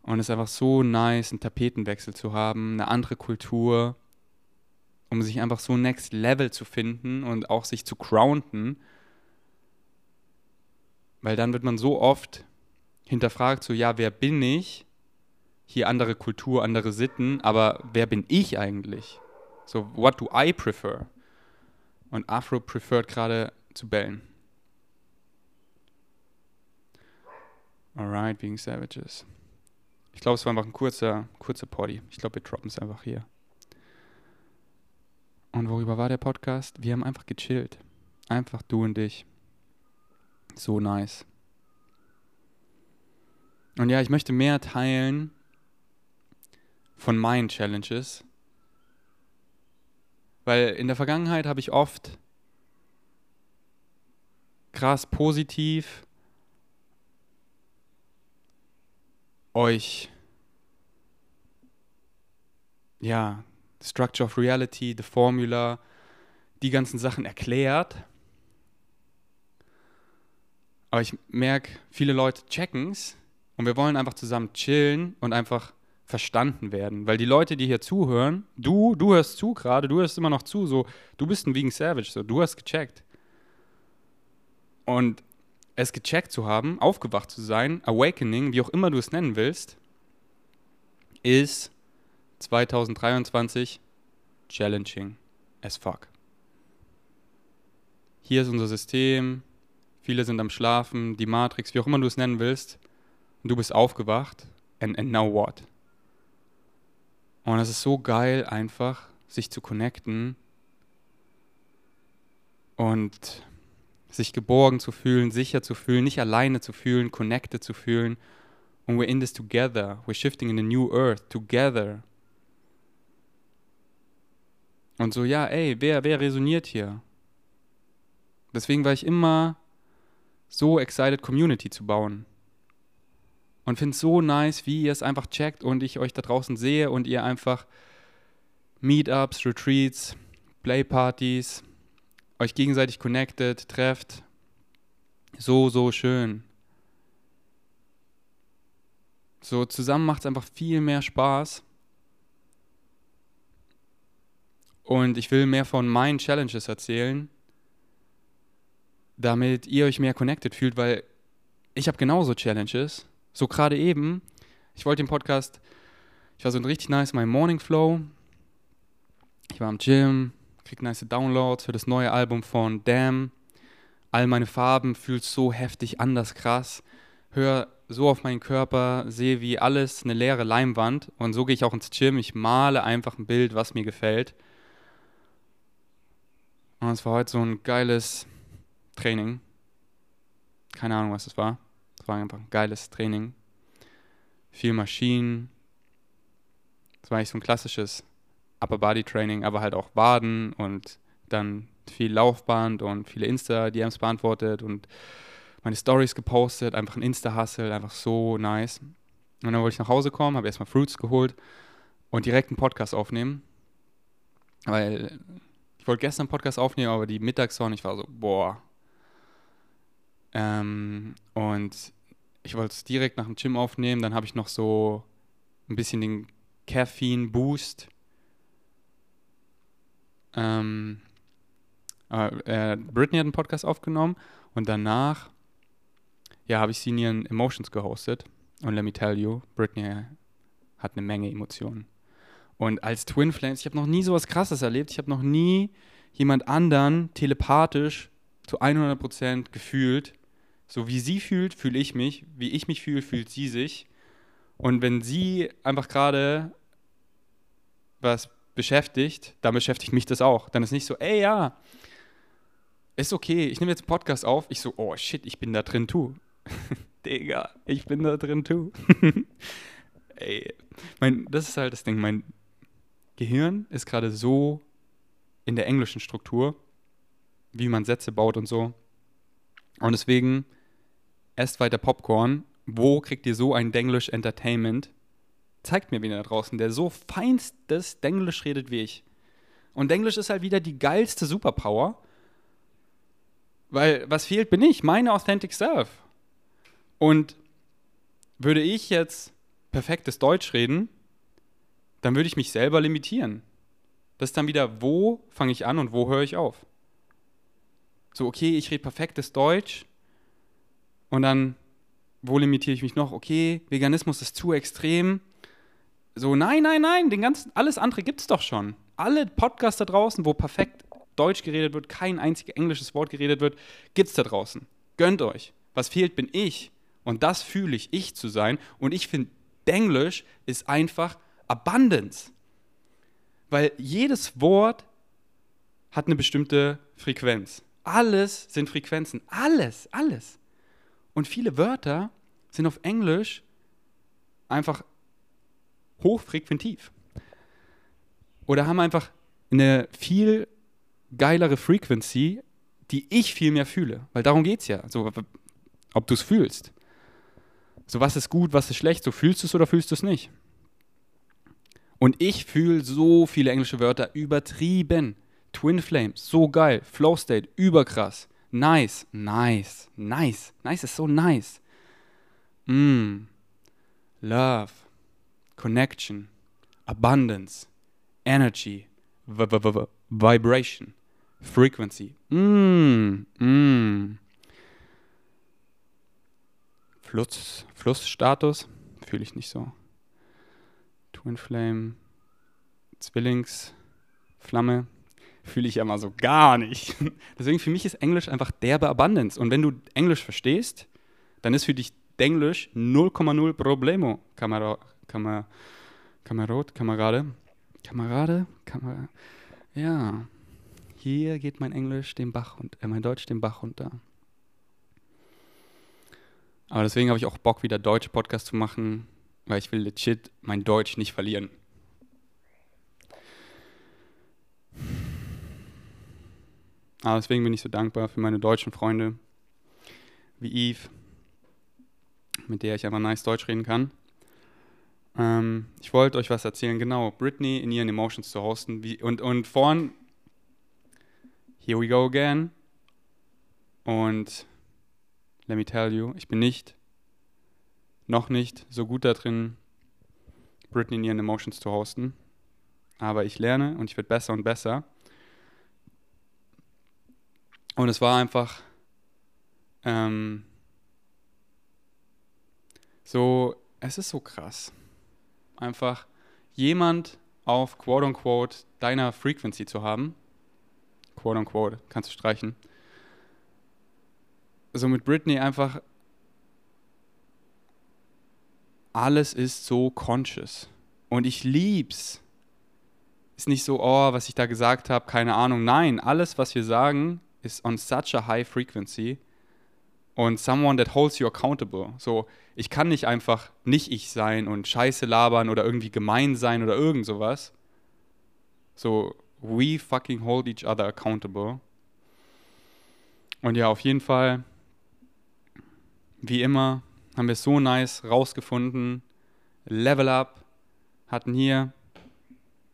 Und es ist einfach so nice, einen Tapetenwechsel zu haben, eine andere Kultur, um sich einfach so next level zu finden und auch sich zu grounden. Weil dann wird man so oft hinterfragt, so ja, wer bin ich? Hier andere Kultur, andere Sitten, aber wer bin ich eigentlich? So, what do I prefer? Und Afro preferred gerade zu bellen. Alright, being savages. Ich glaube, es war einfach ein kurzer, kurzer Poddy. Ich glaube, wir droppen es einfach hier. Und worüber war der Podcast? Wir haben einfach gechillt. Einfach du und ich. So nice. Und ja, ich möchte mehr teilen von meinen Challenges. Weil in der Vergangenheit habe ich oft krass positiv euch ja, Structure of Reality, The Formula, die ganzen Sachen erklärt. Aber ich merke, viele Leute checken es und wir wollen einfach zusammen chillen und einfach verstanden werden. Weil die Leute, die hier zuhören, du, du hörst zu gerade, du hörst immer noch zu, so, du bist ein Vegan Savage, so, du hast gecheckt. Und es gecheckt zu haben, aufgewacht zu sein, Awakening, wie auch immer du es nennen willst, ist 2023 challenging as fuck. Hier ist unser System, viele sind am Schlafen, die Matrix, wie auch immer du es nennen willst, und du bist aufgewacht, and, and now what? Und es ist so geil, einfach sich zu connecten und sich geborgen zu fühlen, sicher zu fühlen, nicht alleine zu fühlen, connected zu fühlen. Und we're in this together. We're shifting in a new earth together. Und so, ja, ey, wer, wer resoniert hier? Deswegen war ich immer so excited, Community zu bauen. Und finde es so nice, wie ihr es einfach checkt und ich euch da draußen sehe und ihr einfach Meetups, Retreats, Playpartys, euch gegenseitig connected, trefft. So, so schön. So zusammen macht es einfach viel mehr Spaß. Und ich will mehr von meinen Challenges erzählen, damit ihr euch mehr connected fühlt, weil ich habe genauso Challenges. So gerade eben, ich wollte den Podcast, ich war so richtig nice in meinem Morning Flow. Ich war am Gym, krieg nice Downloads für das neue Album von Damn. All meine Farben fühlt so heftig anders krass. Hör so auf meinen Körper, sehe wie alles eine leere Leimwand und so gehe ich auch ins Gym. Ich male einfach ein Bild, was mir gefällt. Und es war heute so ein geiles Training. Keine Ahnung, was es war. Es war einfach ein geiles Training. Viel Maschinen. Es war eigentlich so ein klassisches Upper Body Training, aber halt auch Waden und dann viel Laufband und viele Insta-DMs beantwortet und meine Stories gepostet, einfach ein Insta-Hustle, einfach so nice. Und dann wollte ich nach Hause kommen, habe erstmal Fruits geholt und direkt einen Podcast aufnehmen, weil ich wollte gestern einen Podcast aufnehmen, aber die Mittagssonne, ich war so, boah. Ähm, und ich wollte es direkt nach dem Gym aufnehmen, dann habe ich noch so ein bisschen den Caffeine-Boost ähm, äh, Britney hat einen Podcast aufgenommen und danach, ja, habe ich sie in ihren Emotions gehostet. Und let me tell you, Britney hat eine Menge Emotionen. Und als Twin Flames, ich habe noch nie sowas Krasses erlebt. Ich habe noch nie jemand anderen telepathisch zu 100% gefühlt. So wie sie fühlt, fühle ich mich. Wie ich mich fühle, fühlt sie sich. Und wenn sie einfach gerade was beschäftigt, dann beschäftigt mich das auch. Dann ist nicht so, ey, ja, ist okay, ich nehme jetzt einen Podcast auf. Ich so, oh shit, ich bin da drin, tu. Digga, ich bin da drin, tu. ey, mein, das ist halt das Ding, mein Gehirn ist gerade so in der englischen Struktur, wie man Sätze baut und so. Und deswegen esst weiter Popcorn. Wo kriegt ihr so ein Denglish Entertainment? Zeigt mir wen da draußen, der so feinstes Denglisch redet wie ich. Und Denglisch ist halt wieder die geilste Superpower, Weil was fehlt, bin ich, meine Authentic Self. Und würde ich jetzt perfektes Deutsch reden, dann würde ich mich selber limitieren. Das ist dann wieder, wo fange ich an und wo höre ich auf. So, okay, ich rede perfektes Deutsch und dann, wo limitiere ich mich noch? Okay, Veganismus ist zu extrem. So, nein, nein, nein, den ganzen, alles andere gibt es doch schon. Alle Podcasts da draußen, wo perfekt Deutsch geredet wird, kein einziges englisches Wort geredet wird, gibt es da draußen. Gönnt euch. Was fehlt, bin ich. Und das fühle ich, ich zu sein. Und ich finde, Englisch ist einfach Abundance. Weil jedes Wort hat eine bestimmte Frequenz. Alles sind Frequenzen. Alles, alles. Und viele Wörter sind auf Englisch einfach hochfrequentiv. Oder haben einfach eine viel geilere Frequency, die ich viel mehr fühle. Weil darum geht es ja. So, ob du es fühlst. So, was ist gut, was ist schlecht? So, fühlst du es oder fühlst du es nicht? Und ich fühle so viele englische Wörter übertrieben. Twin Flame, so geil. Flow State, überkrass. Nice, nice, nice. Nice ist so nice. Mm. Love, Connection, Abundance, Energy, v -v -v Vibration, Frequency. Mm. Mm. Fluss, Flussstatus fühle ich nicht so. Twin Flame, Zwillingsflamme fühle ich ja mal so gar nicht. Deswegen für mich ist Englisch einfach derbe Abundance. Und wenn du Englisch verstehst, dann ist für dich Englisch 0,0 Problemo, Kamera, Kamer, Kamerad, Kamerade. Kamerade? Kamer ja, hier geht mein Englisch den Bach und äh, mein Deutsch den Bach runter. Aber deswegen habe ich auch Bock, wieder deutsche Podcasts zu machen, weil ich will legit mein Deutsch nicht verlieren. Aber deswegen bin ich so dankbar für meine deutschen Freunde, wie Eve, mit der ich einfach nice Deutsch reden kann. Ähm, ich wollte euch was erzählen, genau, Britney in ihren Emotions zu hosten. Wie, und, und vorn, here we go again. Und let me tell you, ich bin nicht, noch nicht so gut da drin, Britney in ihren Emotions zu hosten. Aber ich lerne und ich werde besser und besser. Und es war einfach ähm, so, es ist so krass. Einfach jemand auf quote unquote deiner Frequency zu haben. Quote unquote, kannst du streichen so mit Britney einfach alles ist so conscious. Und ich lieb's. Ist nicht so, oh, was ich da gesagt habe, keine Ahnung. Nein, alles, was wir sagen, ist on such a high frequency. Und someone that holds you accountable. So, ich kann nicht einfach nicht ich sein und Scheiße labern oder irgendwie gemein sein oder irgend sowas. So, we fucking hold each other accountable. Und ja, auf jeden Fall wie immer haben wir es so nice rausgefunden. Level Up hatten hier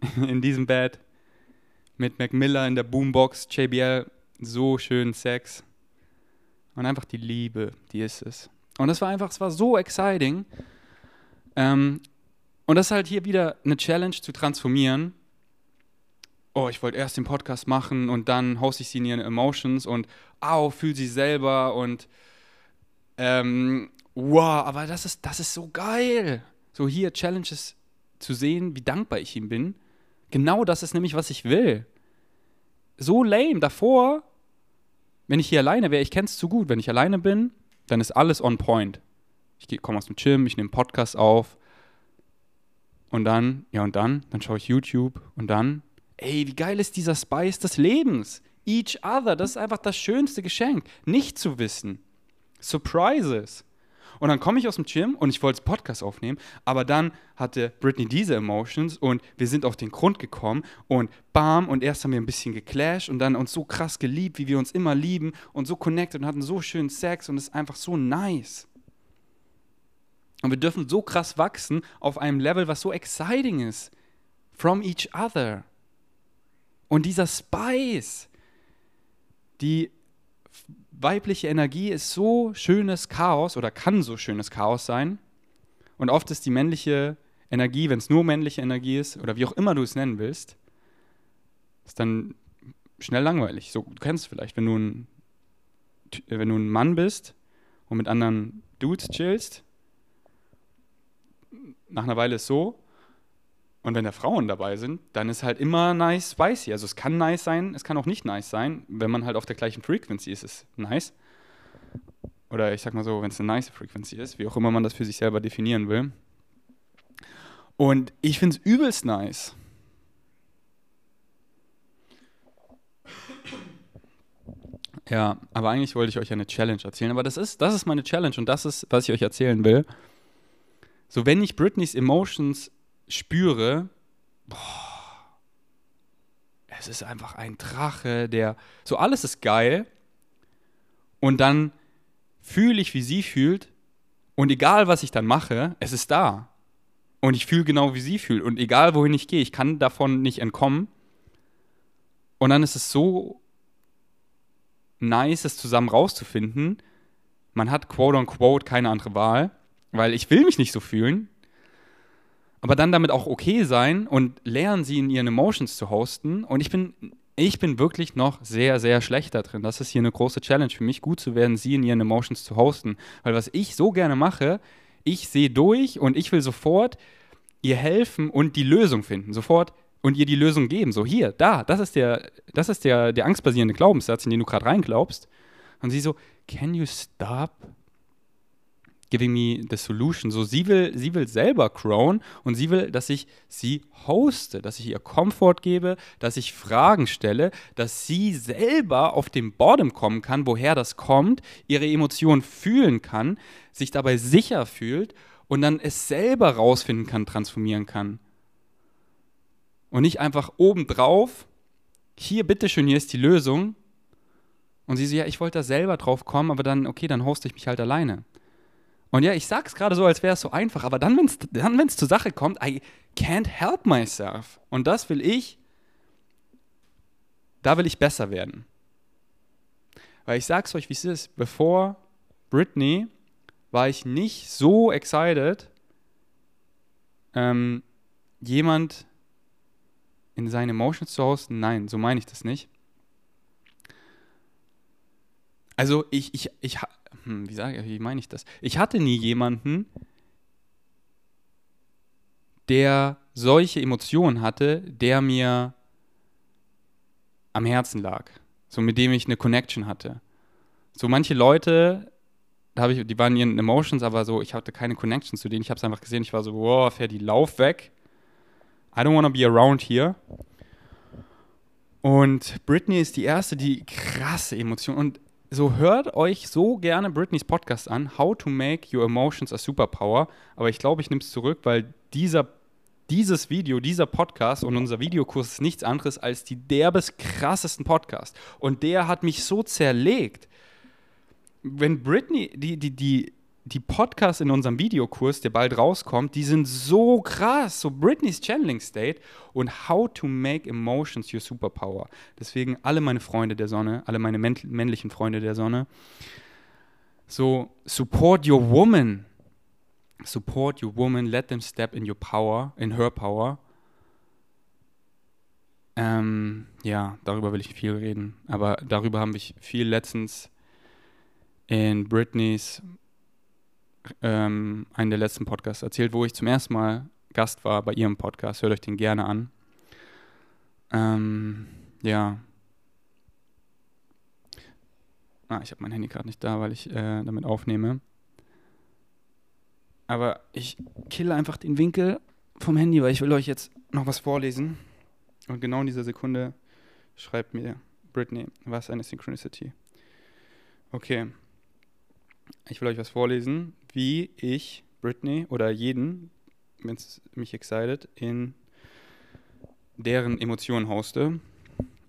in diesem Bett mit Mac Miller in der Boombox, JBL, so schön Sex. Und einfach die Liebe, die ist es. Und das war einfach, es war so exciting. Ähm, und das ist halt hier wieder eine Challenge zu transformieren. Oh, ich wollte erst den Podcast machen und dann hoste ich sie in ihren Emotions und au, fühl sie selber und ähm, wow, aber das ist, das ist so geil. So hier Challenges zu sehen, wie dankbar ich ihm bin. Genau das ist nämlich, was ich will. So lame. Davor, wenn ich hier alleine wäre, ich kenne es zu gut. Wenn ich alleine bin, dann ist alles on point. Ich komme aus dem Gym, ich nehme Podcast auf. Und dann, ja, und dann, dann schaue ich YouTube. Und dann, ey, wie geil ist dieser Spice des Lebens? Each other, das ist einfach das schönste Geschenk. Nicht zu wissen. Surprises. Und dann komme ich aus dem Gym und ich wollte Podcast aufnehmen, aber dann hatte Britney diese Emotions und wir sind auf den Grund gekommen und bam, und erst haben wir ein bisschen geclasht und dann uns so krass geliebt, wie wir uns immer lieben und so connected und hatten so schönen Sex und es ist einfach so nice. Und wir dürfen so krass wachsen auf einem Level, was so exciting ist. From each other. Und dieser Spice, die weibliche Energie ist so schönes Chaos oder kann so schönes Chaos sein. Und oft ist die männliche Energie, wenn es nur männliche Energie ist oder wie auch immer du es nennen willst, ist dann schnell langweilig. So, du kennst es vielleicht, wenn du ein, wenn du ein Mann bist und mit anderen Dudes chillst, nach einer Weile ist es so, und wenn da Frauen dabei sind, dann ist halt immer nice spicy. Also es kann nice sein, es kann auch nicht nice sein. Wenn man halt auf der gleichen Frequency ist, ist es nice. Oder ich sag mal so, wenn es eine nice Frequency ist, wie auch immer man das für sich selber definieren will. Und ich finde es übelst nice. Ja, aber eigentlich wollte ich euch eine Challenge erzählen. Aber das ist, das ist meine Challenge und das ist, was ich euch erzählen will. So, wenn ich Britneys Emotions spüre, boah, es ist einfach ein Drache, der, so alles ist geil. Und dann fühle ich, wie sie fühlt. Und egal, was ich dann mache, es ist da. Und ich fühle genau, wie sie fühlt. Und egal, wohin ich gehe, ich kann davon nicht entkommen. Und dann ist es so nice, es zusammen rauszufinden. Man hat quote unquote keine andere Wahl, weil ich will mich nicht so fühlen aber dann damit auch okay sein und lernen sie in ihren Emotions zu hosten. Und ich bin, ich bin wirklich noch sehr, sehr schlecht da drin. Das ist hier eine große Challenge für mich, gut zu werden, sie in ihren Emotions zu hosten. Weil was ich so gerne mache, ich sehe durch und ich will sofort ihr helfen und die Lösung finden. Sofort und ihr die Lösung geben. So, hier, da, das ist der, das ist der, der angstbasierende Glaubenssatz, in den du gerade reinglaubst. Und sie so, can you stop giving me the solution. So, sie will, sie will selber crown und sie will, dass ich sie hoste, dass ich ihr Komfort gebe, dass ich Fragen stelle, dass sie selber auf den Bottom kommen kann, woher das kommt, ihre Emotionen fühlen kann, sich dabei sicher fühlt und dann es selber rausfinden kann, transformieren kann. Und nicht einfach obendrauf, hier, bitteschön, hier ist die Lösung. Und sie so, ja, ich wollte da selber drauf kommen, aber dann, okay, dann hoste ich mich halt alleine. Und ja, ich sag's gerade so, als wäre es so einfach, aber dann, wenn es dann, wenn's zur Sache kommt, I can't help myself. Und das will ich, da will ich besser werden. Weil ich sag's euch, wie es ist, bevor Britney war ich nicht so excited, ähm, jemand in seine Emotions zu hosten. Nein, so meine ich das nicht. Also ich, ich, ich, hm, wie, sage, wie meine ich das? Ich hatte nie jemanden, der solche Emotionen hatte, der mir am Herzen lag. So mit dem ich eine Connection hatte. So manche Leute, da ich, die waren ihren Emotions, aber so, ich hatte keine Connection zu denen. Ich habe es einfach gesehen, ich war so, wow, fährt die Lauf weg. I don't want to be around here. Und Britney ist die erste, die krasse Emotionen. Und so hört euch so gerne Britneys Podcast an, How to Make Your Emotions a Superpower. Aber ich glaube, ich nehme es zurück, weil dieser, dieses Video, dieser Podcast und unser Videokurs ist nichts anderes als die derbes krassesten Podcast. Und der hat mich so zerlegt. Wenn Britney, die, die, die, die Podcasts in unserem Videokurs, der bald rauskommt, die sind so krass. So Britney's Channeling State und How to Make Emotions Your Superpower. Deswegen alle meine Freunde der Sonne, alle meine männlichen Freunde der Sonne. So, support your woman. Support your woman. Let them step in your power, in her power. Ähm, ja, darüber will ich viel reden. Aber darüber haben wir viel letztens in Britneys ähm, einen der letzten Podcasts erzählt, wo ich zum ersten Mal Gast war bei ihrem Podcast. Hört euch den gerne an. Ähm, ja. Ah, ich habe mein Handy gerade nicht da, weil ich äh, damit aufnehme. Aber ich kille einfach den Winkel vom Handy, weil ich will euch jetzt noch was vorlesen. Und genau in dieser Sekunde schreibt mir Britney, was eine Synchronicity. Okay. Ich will euch was vorlesen, wie ich Britney oder jeden, wenn es mich excited, in deren Emotionen hoste.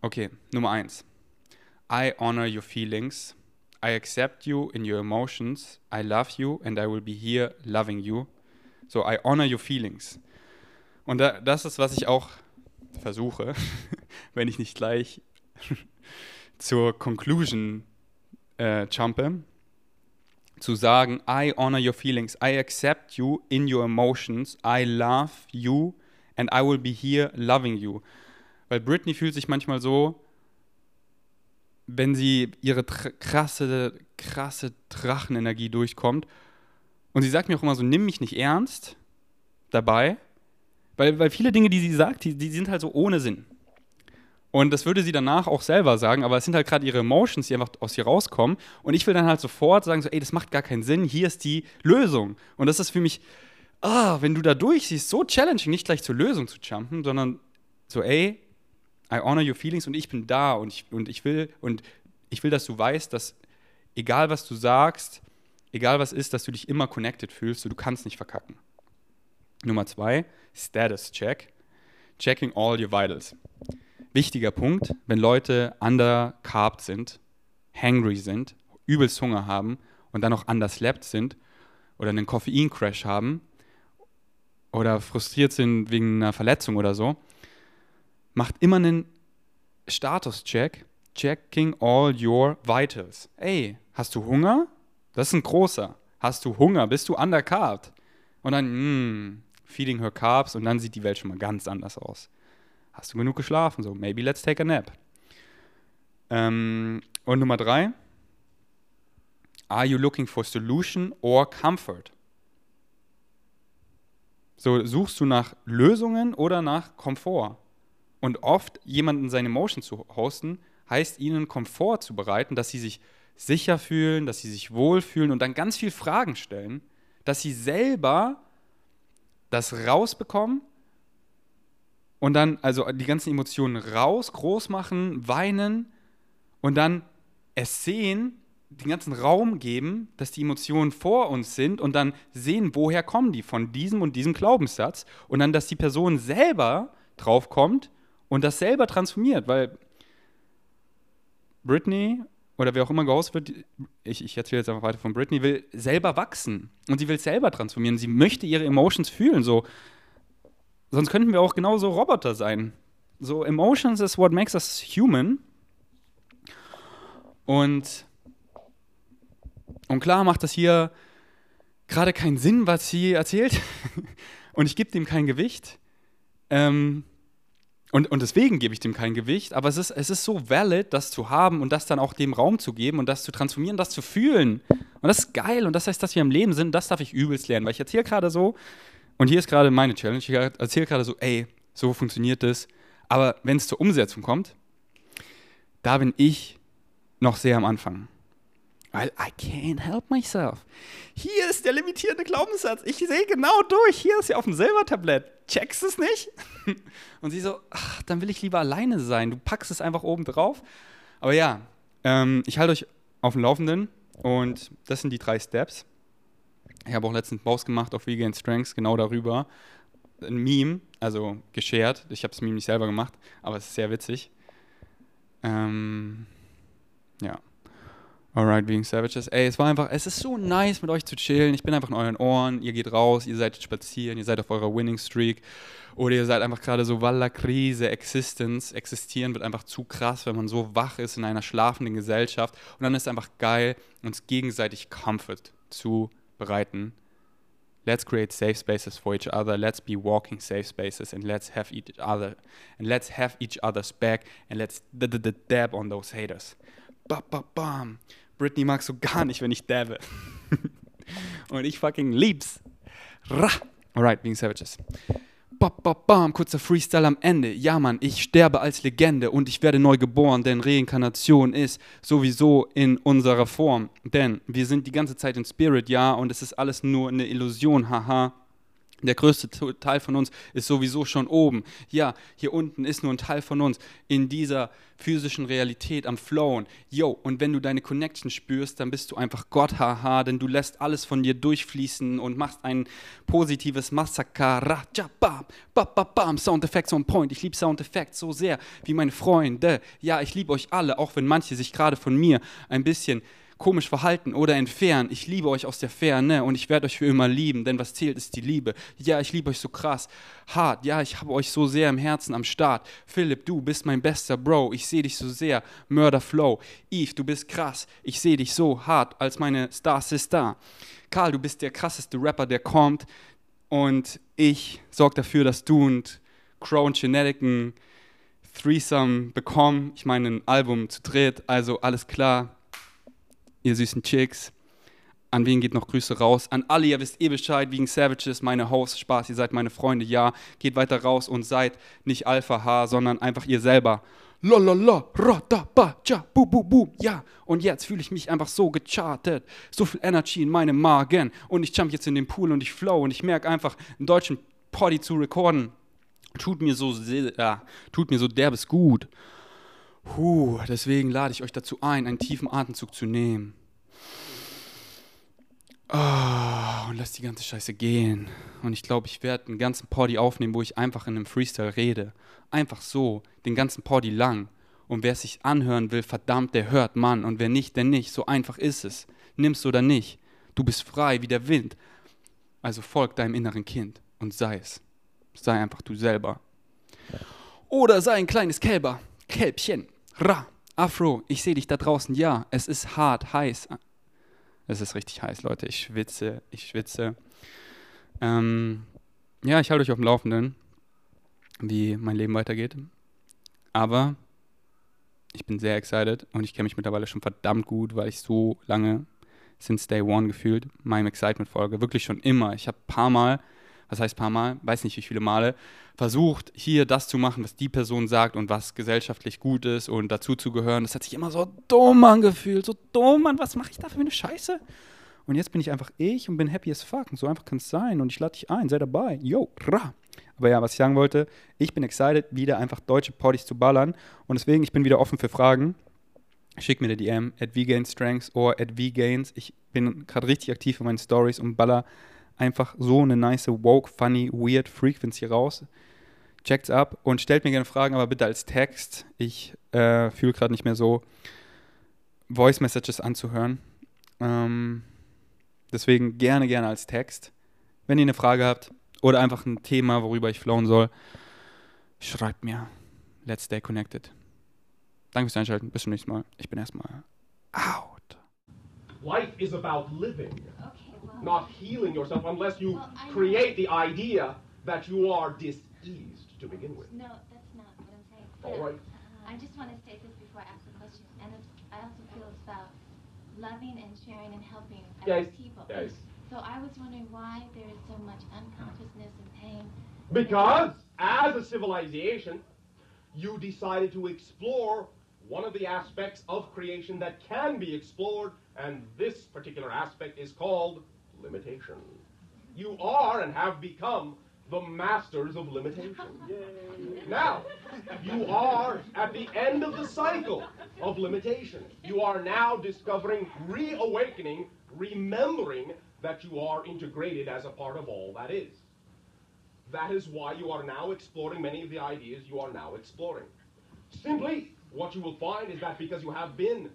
Okay, Nummer eins. I honor your feelings. I accept you in your emotions. I love you and I will be here loving you. So, I honor your feelings. Und da, das ist, was ich auch versuche, wenn ich nicht gleich zur Conclusion äh, jumpe, zu sagen, I honor your feelings, I accept you in your emotions, I love you and I will be here loving you. Weil Britney fühlt sich manchmal so, wenn sie ihre krasse, krasse Drachenenergie durchkommt. Und sie sagt mir auch immer so, nimm mich nicht ernst dabei, weil, weil viele Dinge, die sie sagt, die, die sind halt so ohne Sinn. Und das würde sie danach auch selber sagen, aber es sind halt gerade ihre Emotions, die einfach aus ihr rauskommen. Und ich will dann halt sofort sagen, so, ey, das macht gar keinen Sinn, hier ist die Lösung. Und das ist für mich, ah, wenn du da durchsiehst, so challenging, nicht gleich zur Lösung zu jumpen, sondern so, ey, I honor your feelings und ich bin da und ich, und ich will, und ich will, dass du weißt, dass egal was du sagst, egal was ist, dass du dich immer connected fühlst, so, du kannst nicht verkacken. Nummer zwei, Status Check. Checking all your vitals wichtiger Punkt, wenn Leute undercarbt sind, hangry sind, übelst Hunger haben und dann auch underslept sind oder einen Koffeincrash haben oder frustriert sind wegen einer Verletzung oder so, macht immer einen Status-Check, checking all your vitals. Ey, hast du Hunger? Das ist ein großer. Hast du Hunger? Bist du undercarbt? Und dann, mm, feeding her carbs und dann sieht die Welt schon mal ganz anders aus. Hast du genug geschlafen? So, maybe let's take a nap. Ähm, und Nummer drei, are you looking for solution or comfort? So, suchst du nach Lösungen oder nach Komfort? Und oft jemanden seine Emotion zu hosten, heißt ihnen Komfort zu bereiten, dass sie sich sicher fühlen, dass sie sich wohlfühlen und dann ganz viele Fragen stellen, dass sie selber das rausbekommen und dann also die ganzen Emotionen raus, groß machen, weinen und dann es sehen, den ganzen Raum geben, dass die Emotionen vor uns sind und dann sehen, woher kommen die von diesem und diesem Glaubenssatz und dann, dass die Person selber draufkommt und das selber transformiert, weil Britney oder wer auch immer gehostet wird, ich, ich erzähle jetzt einfach weiter von Britney, will selber wachsen und sie will selber transformieren. Sie möchte ihre Emotions fühlen, so Sonst könnten wir auch genauso Roboter sein. So, Emotions is what makes us human. Und, und klar macht das hier gerade keinen Sinn, was sie erzählt. und ich gebe dem kein Gewicht. Ähm, und, und deswegen gebe ich dem kein Gewicht. Aber es ist, es ist so valid, das zu haben und das dann auch dem Raum zu geben und das zu transformieren, das zu fühlen. Und das ist geil. Und das heißt, dass wir im Leben sind, das darf ich übelst lernen. Weil ich erzähle gerade so, und hier ist gerade meine Challenge. Ich erzähle gerade so, ey, so funktioniert das. Aber wenn es zur Umsetzung kommt, da bin ich noch sehr am Anfang. Weil I can't help myself. Hier ist der limitierende Glaubenssatz. Ich sehe genau durch. Hier ist ja auf dem Silbertablett. Checkst es nicht? Und sie so, ach, dann will ich lieber alleine sein. Du packst es einfach oben drauf. Aber ja, ähm, ich halte euch auf dem Laufenden. Und das sind die drei Steps. Ich habe auch letztens Post gemacht auf Vegan Strengths genau darüber. Ein Meme, also geshared. Ich habe das Meme nicht selber gemacht, aber es ist sehr witzig. Ähm, ja. Alright, being savages. Ey, es war einfach, es ist so nice mit euch zu chillen. Ich bin einfach in euren Ohren. Ihr geht raus, ihr seid spazieren, ihr seid auf eurer Winning Streak. Oder ihr seid einfach gerade so, Walla Krise, Existence. Existieren wird einfach zu krass, wenn man so wach ist in einer schlafenden Gesellschaft. Und dann ist es einfach geil, uns gegenseitig Comfort zu bereiten. Let's create safe spaces for each other. Let's be walking safe spaces and let's have each other and let's have each other's back and let's dab on those haters. Ba ba bam. Britney mag so gar nicht, wenn ich dabbe. Und ich fucking lieb's. Ra. Alright, being savages. Bam, bam, bam, kurzer Freestyle am Ende. Ja, Mann, ich sterbe als Legende und ich werde neu geboren, denn Reinkarnation ist sowieso in unserer Form. Denn wir sind die ganze Zeit in Spirit, ja, und es ist alles nur eine Illusion, haha. Der größte Teil von uns ist sowieso schon oben. Ja, hier unten ist nur ein Teil von uns in dieser physischen Realität am Flowen. Yo, und wenn du deine Connection spürst, dann bist du einfach Gott, haha, denn du lässt alles von dir durchfließen und machst ein positives Massaker. Bam, bam, bam, Soundeffects on point. Ich liebe Soundeffects so sehr wie meine Freunde. Ja, ich liebe euch alle, auch wenn manche sich gerade von mir ein bisschen komisch verhalten oder entfernen. Ich liebe euch aus der Ferne und ich werde euch für immer lieben, denn was zählt ist die Liebe. Ja, ich liebe euch so krass, hart. Ja, ich habe euch so sehr im Herzen am Start. Philipp, du bist mein bester Bro. Ich sehe dich so sehr. Murder Flow. Eve, du bist krass. Ich sehe dich so hart als meine Star Sister. Karl, du bist der krasseste Rapper, der kommt. Und ich sorge dafür, dass du und Crow und Genetic ein Threesome bekommen. Ich meine, ein Album zu dritt. Also alles klar, ihr süßen Chicks. An wen geht noch Grüße raus? An alle, ihr wisst eh Bescheid, wegen Savages, meine Hosts, Spaß, ihr seid meine Freunde, ja. Geht weiter raus und seid nicht Alpha H, sondern einfach ihr selber. Lolala, rata, ba, cha, bu, bu, bu, ja. Und jetzt fühle ich mich einfach so gechartet. So viel Energy in meinem Magen. Und ich jump jetzt in den Pool und ich flow und ich merke einfach, einen deutschen Poddy zu recorden, tut mir so, ja, tut mir so derbes gut. Puh, deswegen lade ich euch dazu ein, einen tiefen Atemzug zu nehmen. Oh, und lass die ganze Scheiße gehen. Und ich glaube, ich werde einen ganzen Poddy aufnehmen, wo ich einfach in einem Freestyle rede. Einfach so, den ganzen Poddy lang. Und wer es sich anhören will, verdammt, der hört Mann. Und wer nicht, der nicht. So einfach ist es. Nimmst oder nicht. Du bist frei wie der Wind. Also folg deinem inneren Kind und sei es. Sei einfach du selber. Oder sei ein kleines Kälber. Kälbchen. Ra. Afro, ich sehe dich da draußen. Ja, es ist hart, heiß. Es ist richtig heiß, Leute. Ich schwitze, ich schwitze. Ähm, ja, ich halte euch auf dem Laufenden, wie mein Leben weitergeht. Aber ich bin sehr excited und ich kenne mich mittlerweile schon verdammt gut, weil ich so lange, since day one gefühlt, meinem Excitement folge. Wirklich schon immer. Ich habe ein paar Mal was heißt paar Mal, weiß nicht wie viele Male, versucht, hier das zu machen, was die Person sagt und was gesellschaftlich gut ist und dazu zu gehören. Das hat sich immer so dumm angefühlt, so dumm, Mann, was mache ich da für eine Scheiße? Und jetzt bin ich einfach ich und bin happy as fuck. Und so einfach kann es sein. Und ich lade dich ein, sei dabei. Yo, ra. Aber ja, was ich sagen wollte, ich bin excited, wieder einfach deutsche Partys zu ballern. Und deswegen, ich bin wieder offen für Fragen. Schick mir eine DM at vgainstrengths oder at vgains. Ich bin gerade richtig aktiv in meinen Stories und baller einfach so eine nice, woke, funny, weird Frequency raus. Checkt's ab und stellt mir gerne Fragen, aber bitte als Text. Ich äh, fühle gerade nicht mehr so, Voice Messages anzuhören. Ähm, deswegen gerne, gerne als Text. Wenn ihr eine Frage habt oder einfach ein Thema, worüber ich flowen soll, schreibt mir. Let's stay connected. Danke fürs Einschalten. Bis zum nächsten Mal. Ich bin erstmal out. Life is about living. Okay. Not healing yourself unless you well, create the idea that you are diseased to begin with. No, that's not what I'm saying. All right. Uh, I just want to state this before I ask the question. And I also feel it's about loving and sharing and helping yes. people. Yes. So I was wondering why there is so much unconsciousness and pain. Because as a civilization, you decided to explore one of the aspects of creation that can be explored, and this particular aspect is called limitation. You are and have become the masters of limitation. Yay. Now, you are at the end of the cycle of limitation. You are now discovering, reawakening, remembering that you are integrated as a part of all that is. That is why you are now exploring many of the ideas you are now exploring. Simply, what you will find is that because you have been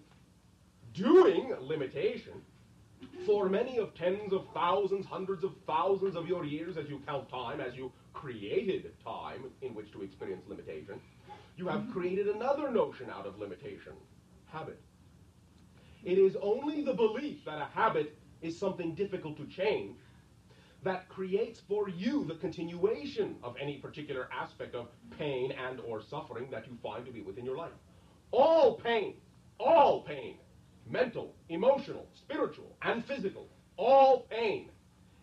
doing limitation, for many of tens of thousands, hundreds of thousands of your years as you count time, as you created time in which to experience limitation, you have created another notion out of limitation habit. It is only the belief that a habit is something difficult to change that creates for you the continuation of any particular aspect of pain and or suffering that you find to be within your life. All pain, all pain mental, emotional, spiritual, and physical, all pain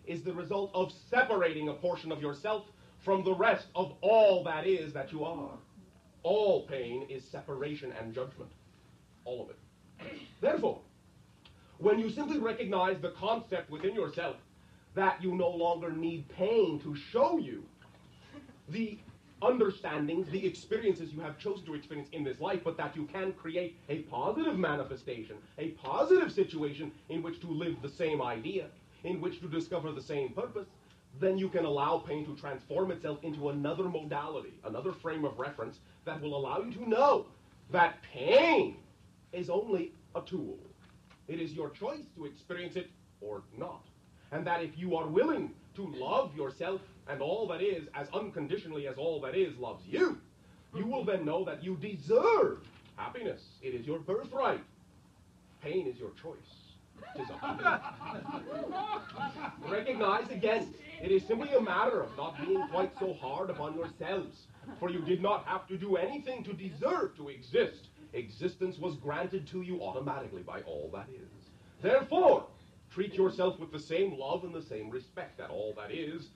is the result of separating a portion of yourself from the rest of all that is that you are. All pain is separation and judgment. All of it. Therefore, when you simply recognize the concept within yourself that you no longer need pain to show you the understandings, the experiences you have chosen to experience in this life, but that you can create a positive manifestation, a positive situation in which to live the same idea, in which to discover the same purpose, then you can allow pain to transform itself into another modality, another frame of reference that will allow you to know that pain is only a tool. It is your choice to experience it or not. And that if you are willing to love yourself and all that is as unconditionally as all that is loves you, you will then know that you deserve happiness. It is your birthright. Pain is your choice. It is up to you. Recognize again, it is simply a matter of not being quite so hard upon yourselves. For you did not have to do anything to deserve to exist. Existence was granted to you automatically by all that is. Therefore, treat yourself with the same love and the same respect that all that is